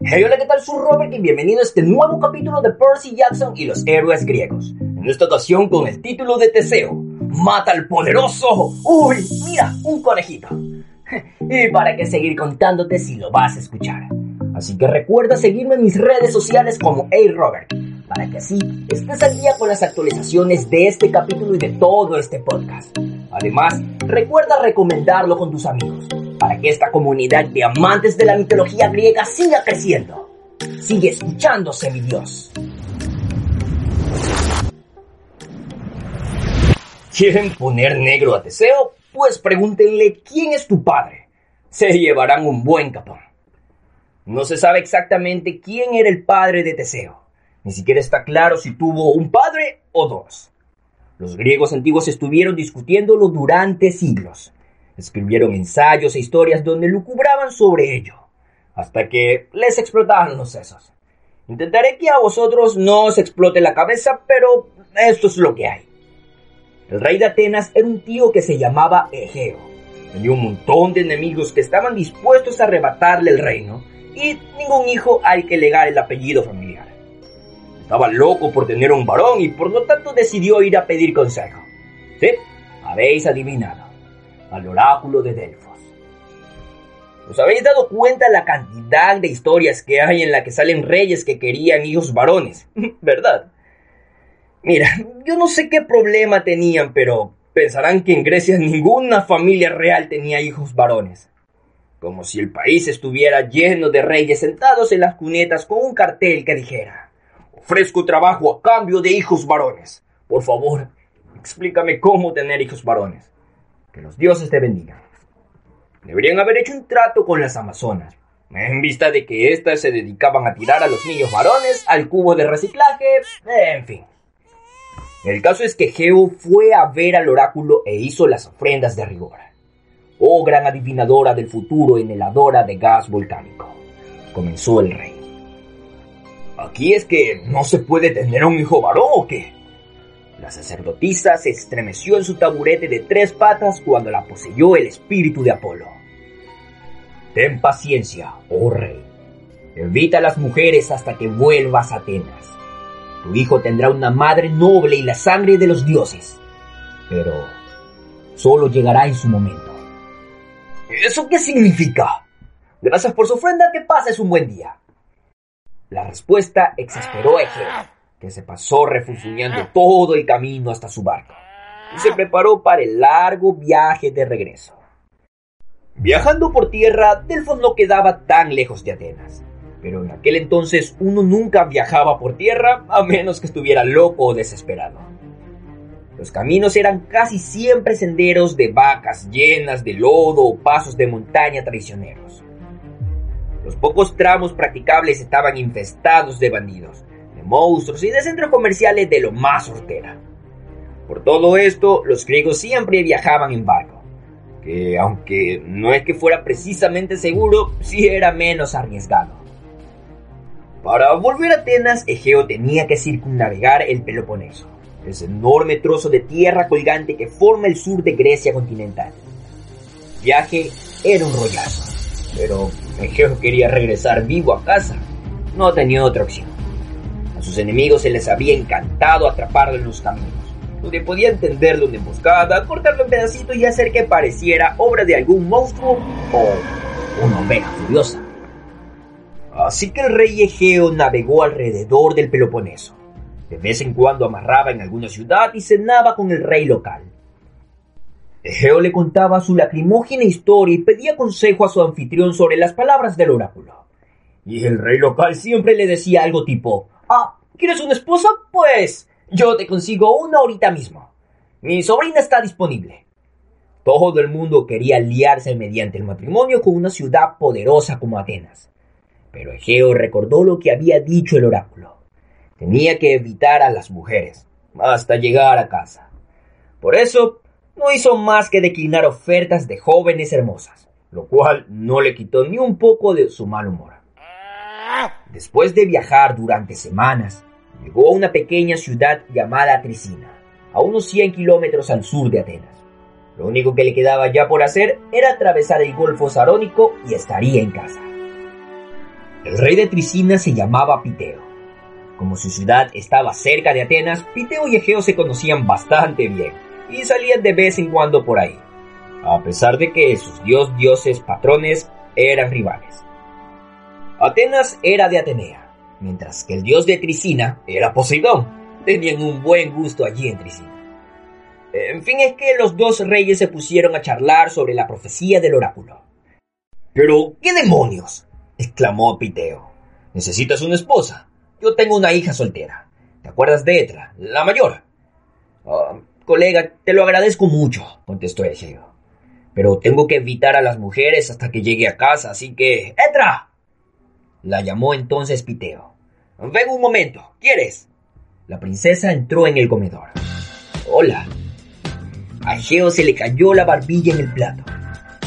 Hey, hola, ¿qué tal? Soy Robert y bienvenido a este nuevo capítulo de Percy Jackson y los héroes griegos. En esta ocasión con el título de Teseo. ¡Mata al poderoso! ¡Uy, mira, un conejito! ¿Y para qué seguir contándote si lo vas a escuchar? Así que recuerda seguirme en mis redes sociales como Hey Robert, para que así estés al día con las actualizaciones de este capítulo y de todo este podcast. Además, recuerda recomendarlo con tus amigos para que esta comunidad de amantes de la mitología griega siga creciendo. Sigue escuchándose, mi Dios. ¿Quieren poner negro a Teseo? Pues pregúntenle quién es tu padre. Se llevarán un buen capón. No se sabe exactamente quién era el padre de Teseo. Ni siquiera está claro si tuvo un padre o dos. Los griegos antiguos estuvieron discutiéndolo durante siglos. Escribieron ensayos e historias donde lucubraban sobre ello, hasta que les explotaron los sesos. Intentaré que a vosotros no os explote la cabeza, pero esto es lo que hay. El rey de Atenas era un tío que se llamaba Egeo. Tenía un montón de enemigos que estaban dispuestos a arrebatarle el reino y ningún hijo al que legar el apellido familiar. Estaba loco por tener un varón y por lo tanto decidió ir a pedir consejo. ¿Sí? Habéis adivinado al oráculo de Delfos. ¿Os habéis dado cuenta la cantidad de historias que hay en la que salen reyes que querían hijos varones? ¿Verdad? Mira, yo no sé qué problema tenían, pero pensarán que en Grecia ninguna familia real tenía hijos varones. Como si el país estuviera lleno de reyes sentados en las cunetas con un cartel que dijera, ofrezco trabajo a cambio de hijos varones. Por favor, explícame cómo tener hijos varones. Que los dioses te bendigan. Deberían haber hecho un trato con las amazonas, en vista de que éstas se dedicaban a tirar a los niños varones al cubo de reciclaje, en fin. El caso es que Geo fue a ver al oráculo e hizo las ofrendas de rigor. Oh gran adivinadora del futuro en heladora de gas volcánico, comenzó el rey. ¿Aquí es que no se puede tener un hijo varón o qué? La sacerdotisa se estremeció en su taburete de tres patas cuando la poseyó el espíritu de Apolo. Ten paciencia, oh rey. Evita a las mujeres hasta que vuelvas a Atenas. Tu hijo tendrá una madre noble y la sangre de los dioses. Pero solo llegará en su momento. ¿Eso qué significa? Gracias por su ofrenda, que pases un buen día. La respuesta exasperó a Egeo que se pasó refunfuñando todo el camino hasta su barco y se preparó para el largo viaje de regreso. Viajando por tierra, Delfos no quedaba tan lejos de Atenas, pero en aquel entonces uno nunca viajaba por tierra a menos que estuviera loco o desesperado. Los caminos eran casi siempre senderos de vacas llenas de lodo o pasos de montaña traicioneros. Los pocos tramos practicables estaban infestados de bandidos, monstruos y de centros comerciales de lo más hortera. Por todo esto, los griegos siempre viajaban en barco, que aunque no es que fuera precisamente seguro, sí era menos arriesgado. Para volver a Atenas, Egeo tenía que circunnavegar el Peloponeso, ese enorme trozo de tierra colgante que forma el sur de Grecia continental. El viaje era un rollazo, pero Egeo quería regresar vivo a casa. No tenía otra opción sus enemigos se les había encantado atraparlo en los caminos, donde podían tenderlo una emboscada, cortarlo en pedacitos y hacer que pareciera obra de algún monstruo o una oveja furiosa. Así que el rey Egeo navegó alrededor del Peloponeso. De vez en cuando amarraba en alguna ciudad y cenaba con el rey local. Egeo le contaba su lacrimógena historia y pedía consejo a su anfitrión sobre las palabras del oráculo. Y el rey local siempre le decía algo tipo, Ah, ¿quieres una esposa? Pues yo te consigo una ahorita mismo. Mi sobrina está disponible. Todo el mundo quería liarse mediante el matrimonio con una ciudad poderosa como Atenas, Pero Egeo recordó lo que había dicho el oráculo. Tenía que evitar a las mujeres hasta llegar a casa. Por eso no hizo más que declinar ofertas de jóvenes hermosas, lo cual no le quitó ni un poco de su mal humor. Después de viajar durante semanas, llegó a una pequeña ciudad llamada Tricina, a unos 100 kilómetros al sur de Atenas. Lo único que le quedaba ya por hacer era atravesar el Golfo Sarónico y estaría en casa. El rey de Tricina se llamaba Piteo. Como su ciudad estaba cerca de Atenas, Piteo y Egeo se conocían bastante bien y salían de vez en cuando por ahí, a pesar de que sus dios dioses patrones eran rivales. Atenas era de Atenea, mientras que el dios de Tricina era Poseidón. Tenían un buen gusto allí en Tricina. En fin, es que los dos reyes se pusieron a charlar sobre la profecía del oráculo. Pero, ¿qué demonios? exclamó Piteo. ¿Necesitas una esposa? Yo tengo una hija soltera. ¿Te acuerdas de Etra, la mayor? Ah, colega, te lo agradezco mucho, contestó Egeo. Pero tengo que evitar a las mujeres hasta que llegue a casa, así que... ¡Etra! La llamó entonces Piteo. Ven un momento, ¿quieres? La princesa entró en el comedor. Hola. A Egeo se le cayó la barbilla en el plato.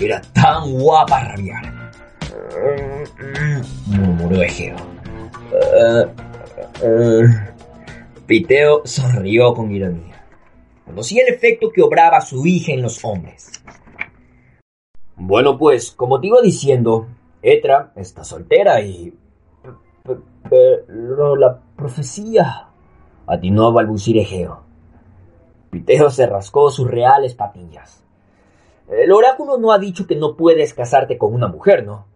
Era tan guapa a rabiar. murmuró Egeo. Piteo sonrió con ironía. Conocía el efecto que obraba su hija en los hombres. Bueno, pues, como te iba diciendo, Etra está soltera y... Pero la profecía... Atinó a balbucir Egeo. Piteo se rascó sus reales patillas. El oráculo no ha dicho que no puedes casarte con una mujer, ¿no?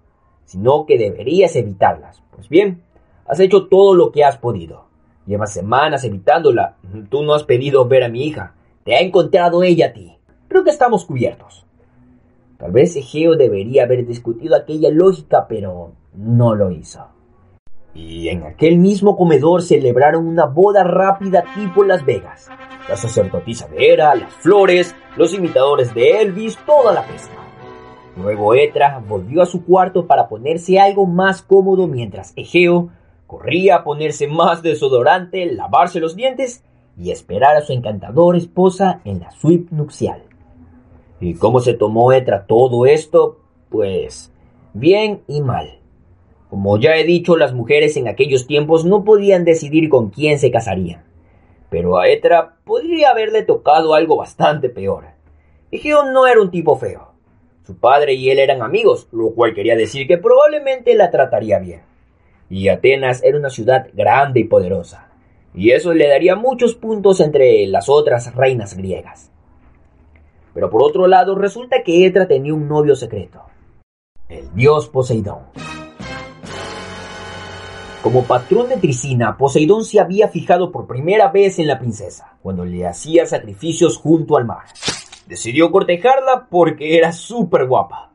Sino que deberías evitarlas. Pues bien, has hecho todo lo que has podido. Llevas semanas evitándola. Tú no has pedido ver a mi hija. Te ha encontrado ella a ti. Creo que estamos cubiertos. Tal vez Egeo debería haber discutido aquella lógica, pero no lo hizo. Y en aquel mismo comedor celebraron una boda rápida tipo Las Vegas. La sacerdotisa de Hera, las flores, los imitadores de Elvis, toda la pesca. Luego Etra volvió a su cuarto para ponerse algo más cómodo mientras Egeo corría a ponerse más desodorante, lavarse los dientes y esperar a su encantadora esposa en la suite nupcial. ¿Y cómo se tomó Etra todo esto? Pues bien y mal. Como ya he dicho, las mujeres en aquellos tiempos no podían decidir con quién se casarían. Pero a Etra podría haberle tocado algo bastante peor. Egeo no era un tipo feo. Su padre y él eran amigos, lo cual quería decir que probablemente la trataría bien. Y Atenas era una ciudad grande y poderosa, y eso le daría muchos puntos entre las otras reinas griegas. Pero por otro lado, resulta que Etra tenía un novio secreto, el dios Poseidón. Como patrón de Tricina, Poseidón se había fijado por primera vez en la princesa, cuando le hacía sacrificios junto al mar. Decidió cortejarla porque era súper guapa.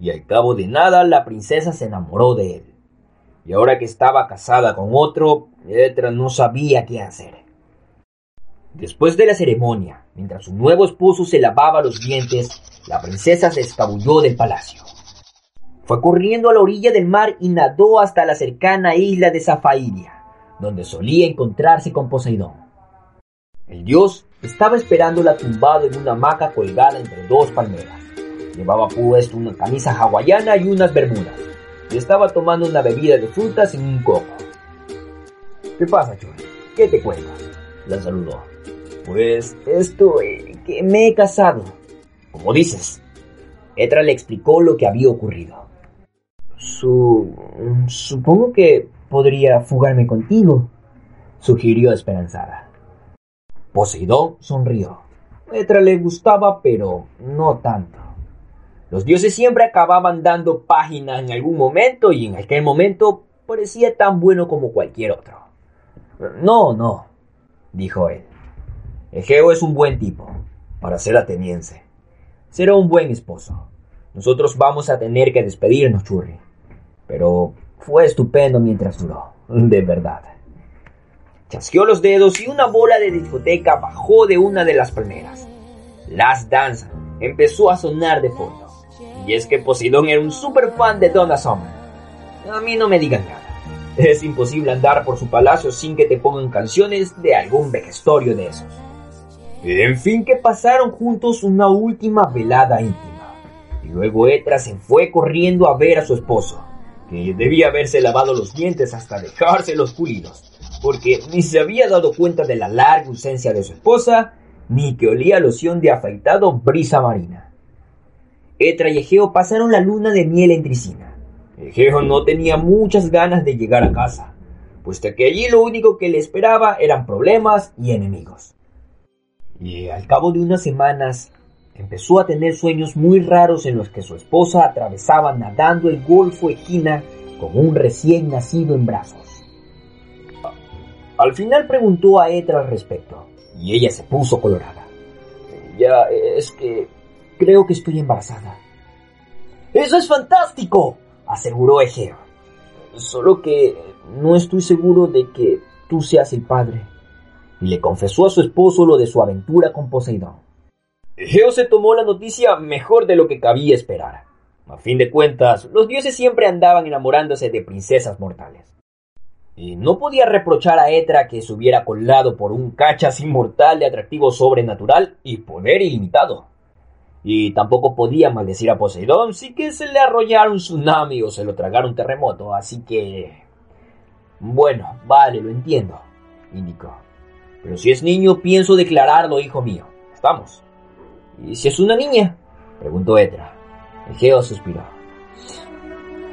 Y al cabo de nada, la princesa se enamoró de él. Y ahora que estaba casada con otro, Etra no sabía qué hacer. Después de la ceremonia, mientras su nuevo esposo se lavaba los dientes, la princesa se escabulló del palacio. Fue corriendo a la orilla del mar y nadó hasta la cercana isla de Zafairia, donde solía encontrarse con Poseidón. El dios estaba esperándola tumbado en una hamaca colgada entre dos palmeras. Llevaba puesto una camisa hawaiana y unas bermudas, y estaba tomando una bebida de frutas en un coco. ¿Qué pasa, Choi? ¿Qué te cuentas? La saludó. Pues esto, eh, que me he casado. Como dices. Etra le explicó lo que había ocurrido. Su... supongo que podría fugarme contigo, sugirió esperanzada. Poseidón sonrió. Etra le gustaba, pero no tanto. Los dioses siempre acababan dando página en algún momento y en aquel momento parecía tan bueno como cualquier otro. No, no, dijo él. Egeo es un buen tipo, para ser ateniense. Será un buen esposo. Nosotros vamos a tener que despedirnos, Churri. Pero fue estupendo mientras duró, de verdad. Chasqueó los dedos y una bola de discoteca bajó de una de las palmeras. Last Dance empezó a sonar de fondo. Y es que Poseidón era un super fan de Donna Summer. a mí no me digan nada. Es imposible andar por su palacio sin que te pongan canciones de algún vejestorio de esos. En fin, que pasaron juntos una última velada íntima. Y luego Etra se fue corriendo a ver a su esposo, que debía haberse lavado los dientes hasta dejarse los pulidos, porque ni se había dado cuenta de la larga ausencia de su esposa, ni que olía loción de afeitado brisa marina. Etra y Egeo pasaron la luna de miel en Tricina. Egeo no tenía muchas ganas de llegar a casa, puesto que allí lo único que le esperaba eran problemas y enemigos. Y al cabo de unas semanas empezó a tener sueños muy raros en los que su esposa atravesaba nadando el Golfo Equina con un recién nacido en brazos. Al final preguntó a Etra al respecto, y ella se puso colorada. Ya, es que creo que estoy embarazada. ¡Eso es fantástico! aseguró Egeo. Solo que no estoy seguro de que tú seas el padre y le confesó a su esposo lo de su aventura con Poseidón. Egeo se tomó la noticia mejor de lo que cabía esperar. A fin de cuentas, los dioses siempre andaban enamorándose de princesas mortales. Y no podía reprochar a Etra que se hubiera colado por un cachas inmortal de atractivo sobrenatural y poder ilimitado. Y tampoco podía maldecir a Poseidón si que se le arrollara un tsunami o se lo tragara un terremoto, así que... Bueno, vale, lo entiendo, indicó. Pero si es niño, pienso declararlo hijo mío. Estamos. ¿Y si es una niña? Preguntó Etra. Egeo suspiró.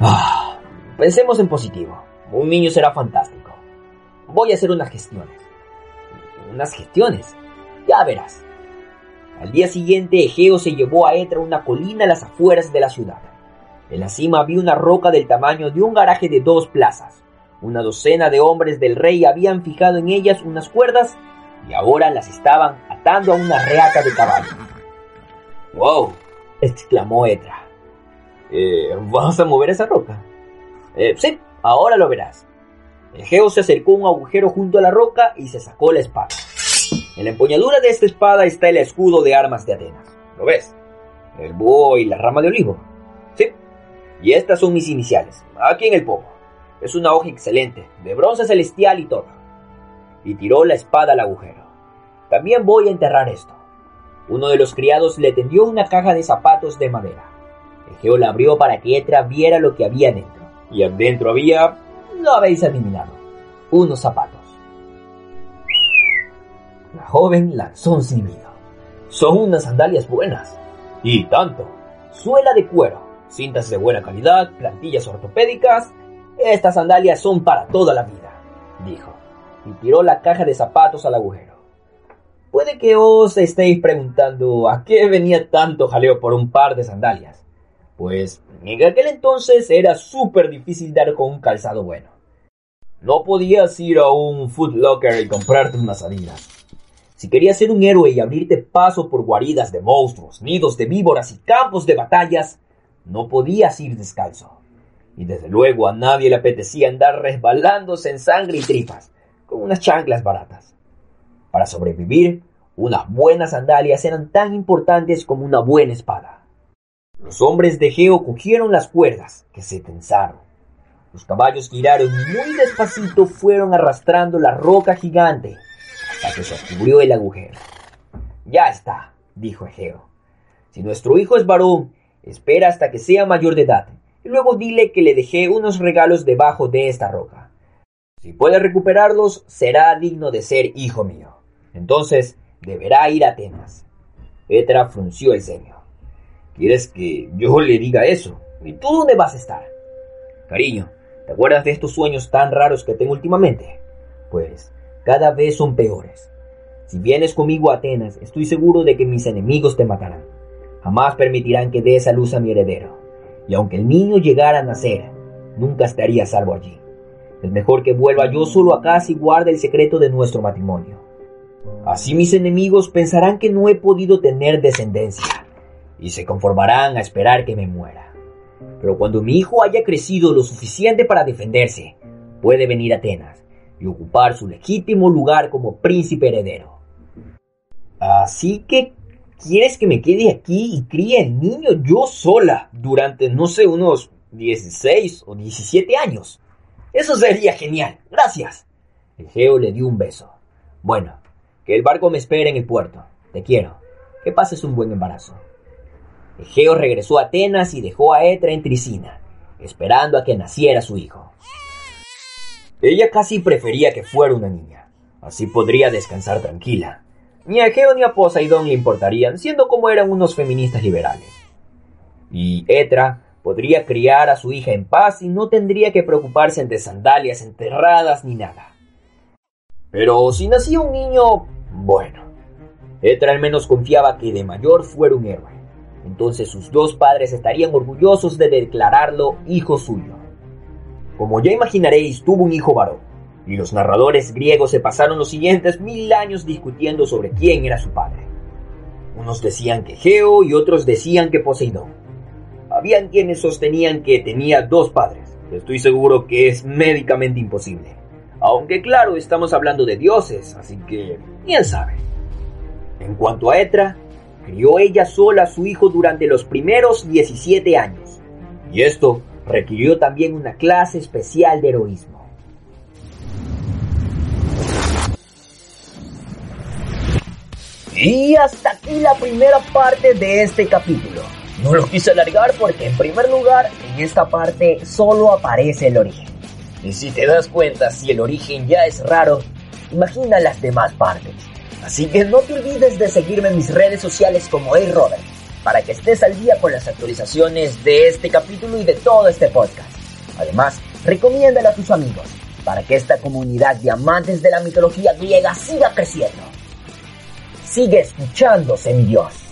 Ah, pensemos en positivo. Un niño será fantástico. Voy a hacer unas gestiones. ¿Unas gestiones? Ya verás. Al día siguiente, Egeo se llevó a Etra a una colina a las afueras de la ciudad. En la cima había una roca del tamaño de un garaje de dos plazas. Una docena de hombres del rey habían fijado en ellas unas cuerdas y ahora las estaban atando a una reata de caballo. ¡Wow! exclamó Etra. Eh, ¿Vamos a mover esa roca? Eh, sí, ahora lo verás. Egeo se acercó a un agujero junto a la roca y se sacó la espada. En la empuñadura de esta espada está el escudo de armas de Atenas. ¿Lo ves? El búho y la rama de olivo. Sí. Y estas son mis iniciales, aquí en el pomo. Es una hoja excelente, de bronce celestial y todo. Y tiró la espada al agujero. También voy a enterrar esto. Uno de los criados le tendió una caja de zapatos de madera. Egeo la abrió para que Etra viera lo que había dentro. Y adentro había, lo habéis adivinado, unos zapatos. La joven lanzó un silbido. Son unas sandalias buenas. Y tanto. Suela de cuero, cintas de buena calidad, plantillas ortopédicas estas sandalias son para toda la vida, dijo, y tiró la caja de zapatos al agujero. Puede que os estéis preguntando a qué venía tanto jaleo por un par de sandalias. Pues en aquel entonces era súper difícil dar con un calzado bueno. No podías ir a un Foot Locker y comprarte unas salidas. Si querías ser un héroe y abrirte paso por guaridas de monstruos, nidos de víboras y campos de batallas, no podías ir descalzo y desde luego a nadie le apetecía andar resbalándose en sangre y tripas con unas chanclas baratas. Para sobrevivir, unas buenas sandalias eran tan importantes como una buena espada. Los hombres de Geo cogieron las cuerdas, que se tensaron. Los caballos giraron y muy despacito fueron arrastrando la roca gigante hasta que se descubrió el agujero. Ya está, dijo Egeo. Si nuestro hijo es varón, espera hasta que sea mayor de edad luego dile que le dejé unos regalos debajo de esta roca. Si puede recuperarlos, será digno de ser hijo mío. Entonces deberá ir a Atenas. Petra frunció el ceño. ¿Quieres que yo le diga eso? ¿Y tú dónde vas a estar? Cariño, ¿te acuerdas de estos sueños tan raros que tengo últimamente? Pues cada vez son peores. Si vienes conmigo a Atenas, estoy seguro de que mis enemigos te matarán. Jamás permitirán que des a luz a mi heredero y aunque el niño llegara a nacer, nunca estaría salvo allí. Es mejor que vuelva yo solo a casa y guarde el secreto de nuestro matrimonio. Así mis enemigos pensarán que no he podido tener descendencia y se conformarán a esperar que me muera. Pero cuando mi hijo haya crecido lo suficiente para defenderse, puede venir a Atenas y ocupar su legítimo lugar como príncipe heredero. Así que ¿Quieres que me quede aquí y críe el niño yo sola durante, no sé, unos 16 o 17 años. Eso sería genial. Gracias. Egeo le dio un beso. Bueno, que el barco me espere en el puerto. Te quiero. Que pases un buen embarazo. Egeo regresó a Atenas y dejó a Etra en Tricina, esperando a que naciera su hijo. Ella casi prefería que fuera una niña. Así podría descansar tranquila. Ni a Egeo ni a Poseidón le importarían, siendo como eran unos feministas liberales. Y Etra podría criar a su hija en paz y no tendría que preocuparse de sandalias enterradas ni nada. Pero si nacía un niño, bueno. Etra al menos confiaba que de mayor fuera un héroe. Entonces sus dos padres estarían orgullosos de declararlo hijo suyo. Como ya imaginaréis, tuvo un hijo varón, y los narradores griegos se pasaron los siguientes mil años discutiendo sobre quién era su padre. Unos decían que Geo y otros decían que Poseidón. Habían quienes sostenían que tenía dos padres. Estoy seguro que es médicamente imposible. Aunque claro, estamos hablando de dioses, así que quién sabe. En cuanto a Etra, crió ella sola a su hijo durante los primeros 17 años. Y esto requirió también una clase especial de heroísmo. Y hasta aquí la primera parte de este capítulo. No lo quise alargar porque en primer lugar, en esta parte solo aparece el origen. Y si te das cuenta, si el origen ya es raro, imagina las demás partes. Así que no te olvides de seguirme en mis redes sociales como A. Robert para que estés al día con las actualizaciones de este capítulo y de todo este podcast. Además, recomiéndalo a tus amigos para que esta comunidad de amantes de la mitología griega siga creciendo. Sigue escuchando, Dios.